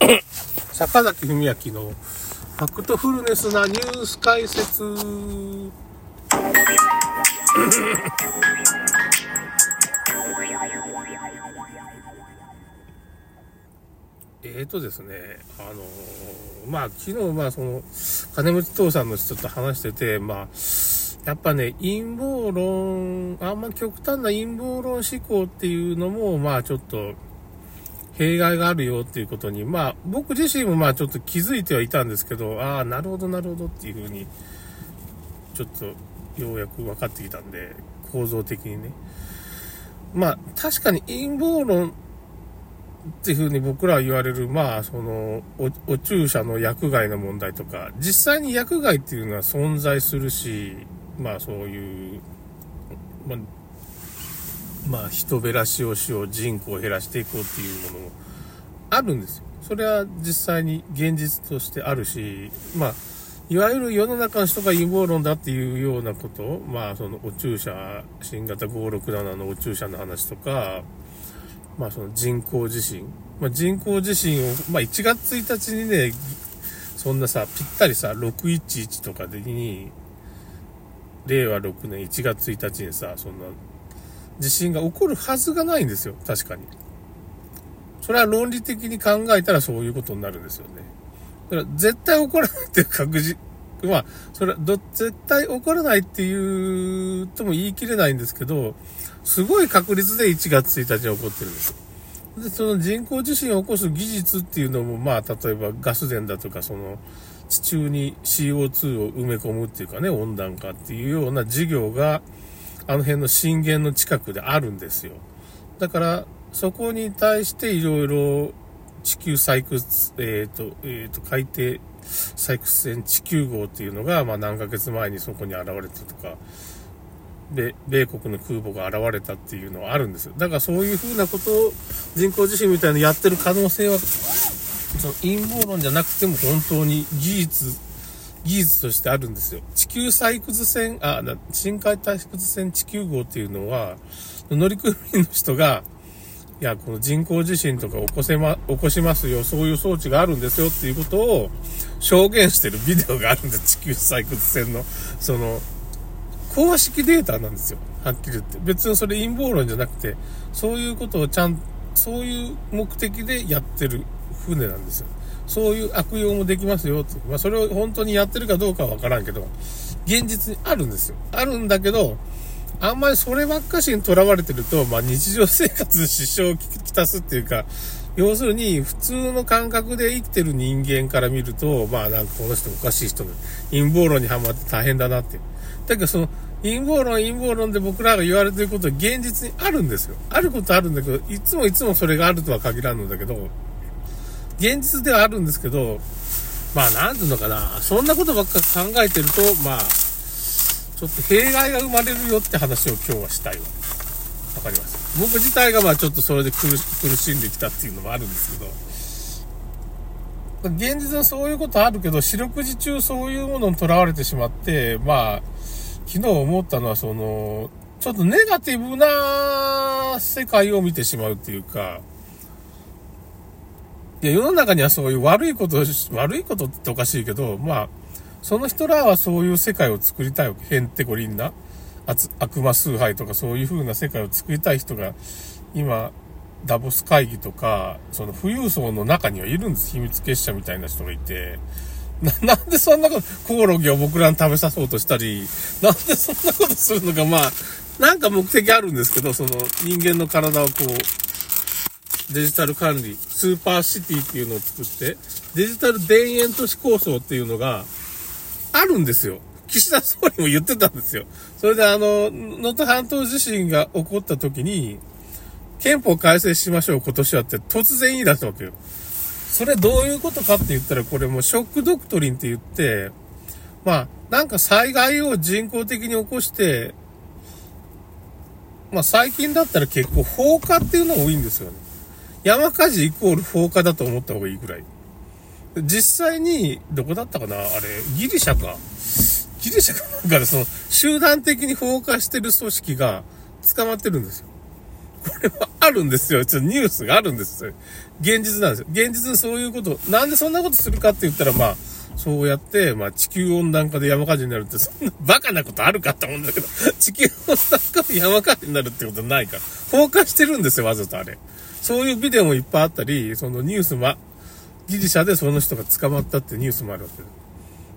坂崎文明のファクトフルネスなニュース解説。えーとですね、あのー、まあ、昨日、まあ、その、金持ち父さんの人と話してて、まあ、やっぱね、陰謀論、あんま極端な陰謀論思考っていうのも、まあ、ちょっと、弊害があるよっていうことに、まあ、僕自身もまあ、ちょっと気づいてはいたんですけど、ああ、なるほど、なるほどっていうふうに、ちょっと、ようやく分かってきたんで、構造的にね。まあ、確かに陰謀論っていうふうに僕らは言われる、まあ、そのお、お注射の薬害の問題とか、実際に薬害っていうのは存在するし、まあそういう、まあ、まあ人減らしをしよう、人口を減らしていこうっていうものもあるんですよ。それは実際に現実としてあるし、まあ、いわゆる世の中の人が陰謀論だっていうようなこと、まあそのお注射、新型567のお注射の話とか、まあその人工地震。まあ人工地震を、まあ1月1日にね、そんなさ、ぴったりさ、611とかでに、令和6年1月1日にさ、そんな地震が起こるはずがないんですよ。確かに。それは論理的に考えたらそういうことになるんですよね。だから絶対起こらないっていう確実、まあ、それはど、絶対起こらないっていうとも言い切れないんですけど、すごい確率で1月1日に起こってるんですよ。で、その人工地震を起こす技術っていうのも、まあ、例えばガス田だとか、その、地中に CO2 を埋め込むっていうかね、温暖化っていうような事業が、あの辺の震源の近くであるんですよ。だから、そこに対していろいろ地球採掘、えっ、ー、と、えっ、ー、と、海底採掘船地球号っていうのが、まあ何ヶ月前にそこに現れたとか、米、米国の空母が現れたっていうのはあるんですよ。だからそういうふうなことを人工地震みたいなやってる可能性は、その陰謀論じゃなくても本当に技術、技術としてあるんですよ。地球採掘船、あ、深海採掘船地球号っていうのは、乗組員の人が、いや、この人工地震とか起こせま、起こしますよ、そういう装置があるんですよっていうことを証言してるビデオがあるんです、地球採掘船の。その、公式データなんですよ。はっきり言って。別にそれ陰謀論じゃなくて、そういうことをちゃん、そういう目的でやってる船なんですよ。そういう悪用もできますよって。まあそれを本当にやってるかどうかはわからんけど、現実にあるんですよ。あるんだけど、あんまりそればっかしに囚われてると、まあ日常生活に支障をきたすっていうか、要するに普通の感覚で生きてる人間から見ると、まあなんかこの人おかしい人で、陰謀論にはまって大変だなって。だけどその陰謀論、陰謀論で僕らが言われてることは現実にあるんですよ。あることあるんだけど、いつもいつもそれがあるとは限らんのだけど、現実ではあるんですけど、まあなんていうのかな、そんなことばっか考えてると、まあ、ちょっと弊害が生まれるよって話を今日はしたいわ。わかります？僕自体がまあちょっとそれで苦しんできたっていうのもあるんですけど、現実はそういうことあるけど、四六時中そういうものにとらわれてしまって、まあ、昨日思ったのは、その、ちょっとネガティブな世界を見てしまうっていうか、いや、世の中にはそういう悪いこと、悪いことっておかしいけど、まあ、その人らはそういう世界を作りたいわけ。へんてこりんな。悪魔崇拝とかそういう風な世界を作りたい人が、今、ダボス会議とか、その富裕層の中にはいるんです。秘密結社みたいな人がいて。な、なんでそんなこと、コオロギを僕らに食べさそうとしたり、なんでそんなことするのか、まあ、なんか目的あるんですけど、その人間の体をこう、デジタル管理、スーパーシティっていうのを作って、デジタル田園都市構想っていうのがあるんですよ。岸田総理も言ってたんですよ。それであの、能登半島地震が起こった時に、憲法改正しましょう今年はって突然言い出したわけよ。それどういうことかって言ったら、これもショックドクトリンって言って、まあ、なんか災害を人工的に起こして、まあ最近だったら結構放火っていうのが多いんですよね。山火事イコール放火だと思った方がいいくらい。実際に、どこだったかな？あれ、ギリシャか。ギリシャかなんかでその、集団的に放火してる組織が捕まってるんですよ。これはあるんですよ。ちょっとニュースがあるんですよ。現実なんですよ。現実にそういうこと、なんでそんなことするかって言ったら、まあ、そうやって、まあ、地球温暖化で山火事になるって、そんなバカなことあるかって思うんだけど、地球温暖化で山火事になるってことないから。放火してるんですよ、わざとあれ。そういうビデオもいっぱいあったり、そのニュースま、ギリシャでその人が捕まったってニュースもあるわけで。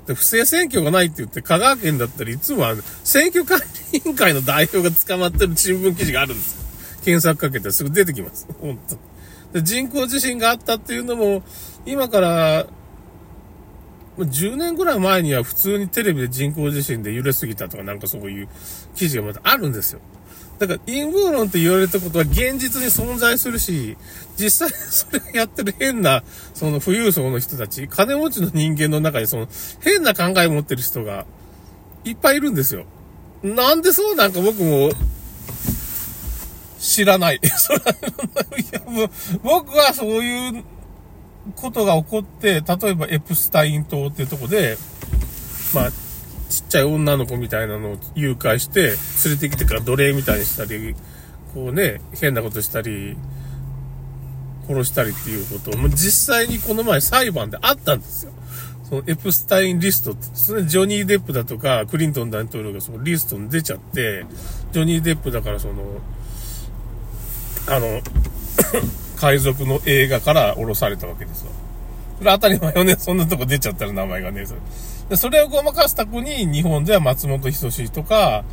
で、不正選挙がないって言って、香川県だったらいつもあの、選挙管理委員会の代表が捕まってる新聞記事があるんですよ。検索かけてすぐ出てきます。本当で、人工地震があったっていうのも、今から10年ぐらい前には普通にテレビで人工地震で揺れすぎたとかなんかそういう記事がまたあるんですよ。だから陰謀論って言われたことは現実に存在するし、実際それやってる変な、その富裕層の人たち、金持ちの人間の中にその変な考えを持ってる人がいっぱいいるんですよ。なんでそうなんか僕も知らない。いやも僕はそういうことが起こって、例えばエプスタイン島っていうとこで、まあ、ちっちゃい女の子みたいなのを誘拐して、連れてきてから奴隷みたいにしたり、こうね、変なことしたり、殺したりっていうことを、も実際にこの前裁判であったんですよ。そのエプスタインリストって、それジョニー・デップだとか、クリントン大統領がそのリストに出ちゃって、ジョニー・デップだからその、あの、海賊の映画から降ろされたわけですよ。それ当たり前よね。そんなとこ出ちゃったら名前がね。でそれをごまかすた子に、日本では松本人志とか、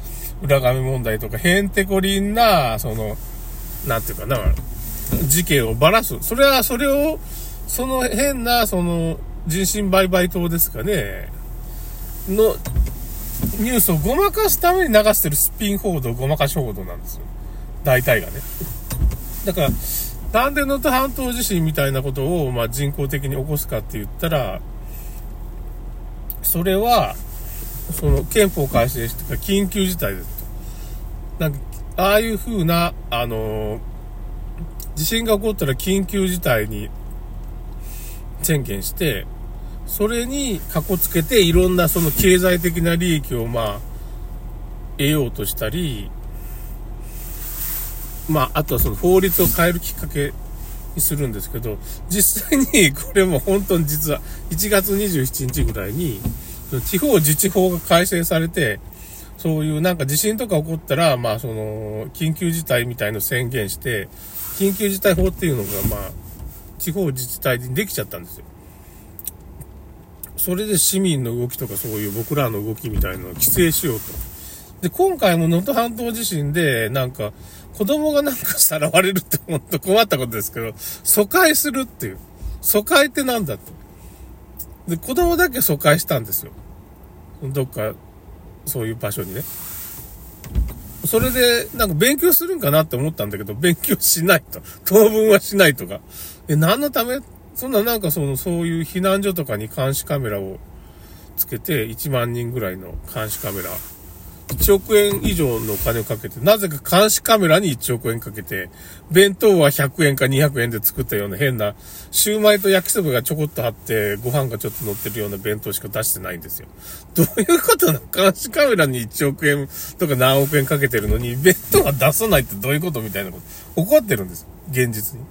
裏紙問題とか、へんてこりんな、その、なんていうかな、事件をばらす。それは、それを、その変な、その、人身売買等ですかね、の、ニュースをごまかすために流してるスピン報道、ごまかし報道なんですよ。大体がね。だから、なんで能登半島地震みたいなことを、まあ、人工的に起こすかって言ったら、それは、その憲法改正してか緊急事態ですと。なんか、ああいう風な、あの地震が起こったら緊急事態に宣言して、それにかこつけていろんなその経済的な利益をまあ、得ようとしたり、まあ、あとはその法律を変えるきっかけにするんですけど、実際にこれも本当に実は1月27日ぐらいに、地方自治法が改正されて、そういうなんか地震とか起こったら、まあその、緊急事態みたいの宣言して、緊急事態法っていうのがまあ、地方自治体にできちゃったんですよ。それで市民の動きとかそういう僕らの動きみたいなのを規制しようと。で、今回も能登半島地震で、なんか、子供がなんかさらわれるって本当困ったことですけど、疎開するっていう。疎開ってなんだと。で、子供だけ疎開したんですよ。どっか、そういう場所にね。それで、なんか勉強するんかなって思ったんだけど、勉強しないと。当分はしないとか。え、何のため？そんななんかその、そういう避難所とかに監視カメラをつけて、1万人ぐらいの監視カメラ1億円以上のお金をかけて、なぜか監視カメラに1億円かけて、弁当は100円か200円で作ったような変な、シューマイと焼きそばがちょこっとあって、ご飯がちょっと乗ってるような弁当しか出してないんですよ。どういうことなの？監視カメラに1億円とか何億円かけてるのに、弁当は出さないってどういうことみたいなこと。怒ってるんです。現実に。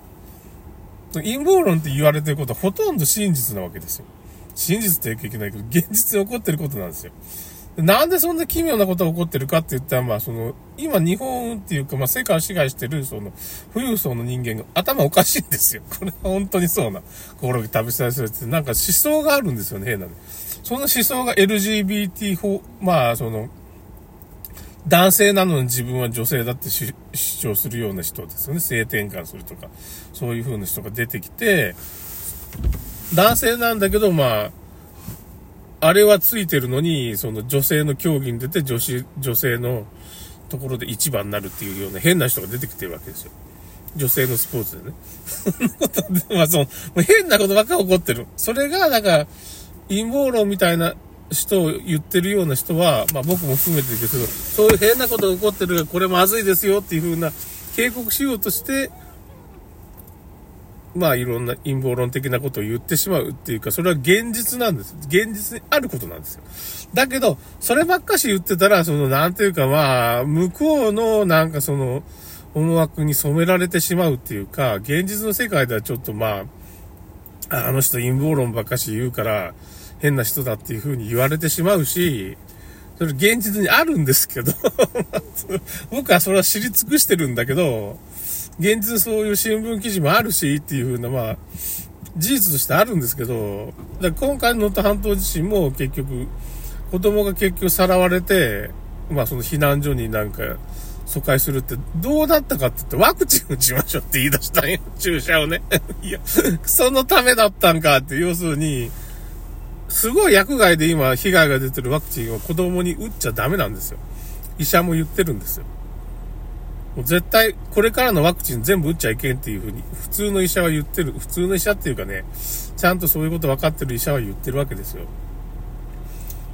陰謀論って言われてることはほとんど真実なわけですよ。真実って言うといけないけど、現実に起こってることなんですよ。なんでそんな奇妙なことが起こってるかって言ったら、まあその、今日本っていうか、まあ世界を支配してる、その、富裕層の人間が頭おかしいんですよ。これは本当にそうな、心に旅されてるって、なんか思想があるんですよね、変なね。その思想が LGBT 法、まあその、男性なのに自分は女性だって主張するような人ですよね。性転換するとか、そういう風な人が出てきて、男性なんだけど、まあ、あれはついてるのに、その女性の競技に出て女子、女性のところで一番になるっていうような変な人が出てきてるわけですよ。女性のスポーツでね。そんなことで、まあその、変なことばっか起こってる。それが、なんか、陰謀論みたいな人を言ってるような人は、まあ僕も含めてですけど、そういう変なことが起こってるこれまずいですよっていう風な警告しようとして、まあいろんな陰謀論的なことを言ってしまうっていうか、それは現実なんです。現実にあることなんですよ。だけど、そればっかし言ってたら、その、なんていうかまあ、向こうのなんかその、思惑に染められてしまうっていうか、現実の世界ではちょっとまあ、あの人陰謀論ばっかし言うから、変な人だっていう風に言われてしまうし、それ現実にあるんですけど 僕はそれは知り尽くしてるんだけど、現実そういう新聞記事もあるしっていう風な、まあ、事実としてあるんですけど、だ今回の能登半島地震も結局、子供が結局さらわれて、まあその避難所になんか疎開するってどうだったかって言ってワクチン打ちましょうって言い出したんよ。注射をね。いや、そのためだったんかって、要するに、すごい薬害で今被害が出てるワクチンを子供に打っちゃダメなんですよ。医者も言ってるんですよ。絶対これからのワクチン全部打っちゃいけんっていうふうに普通の医者は言ってる。普通の医者っていうかね、ちゃんとそういうこと分かってる医者は言ってるわけですよ。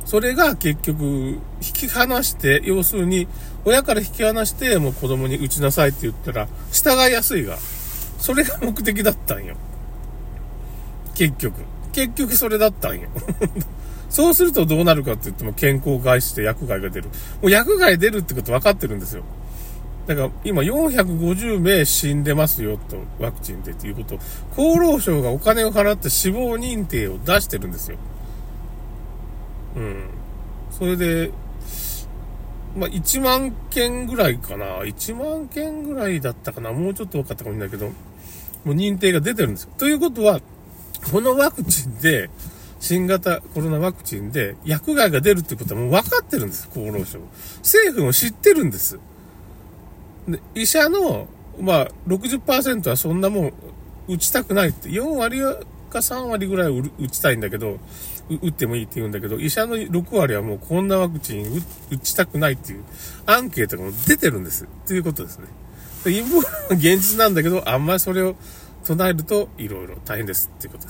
それが結局、引き離して、要するに、親から引き離して、もう子供に打ちなさいって言ったら、従いやすいが、それが目的だったんよ。結局。結局それだったんよ。そうするとどうなるかって言っても健康を害して薬害が出る。もう薬害出るってこと分かってるんですよ。だか今450名死んでますよと、ワクチンでっていうこと厚労省がお金を払って死亡認定を出してるんですよ。うん。それで、まあ、1万件ぐらいかな。1万件ぐらいだったかな。もうちょっと多かったかもしれないけど、もう認定が出てるんですよ。ということは、このワクチンで、新型コロナワクチンで薬害が出るってことはもう分かってるんです、厚労省。政府も知ってるんです。で、医者の、まあ、60%はそんなもん打ちたくないって、4割か3割ぐらい打ちたいんだけど、打ってもいいって言うんだけど、医者の6割はもうこんなワクチン打ちたくないっていうアンケートが出てるんです。っていうことですね。陰謀論は現実なんだけど、あんまりそれを唱えると色々大変ですっていうことです。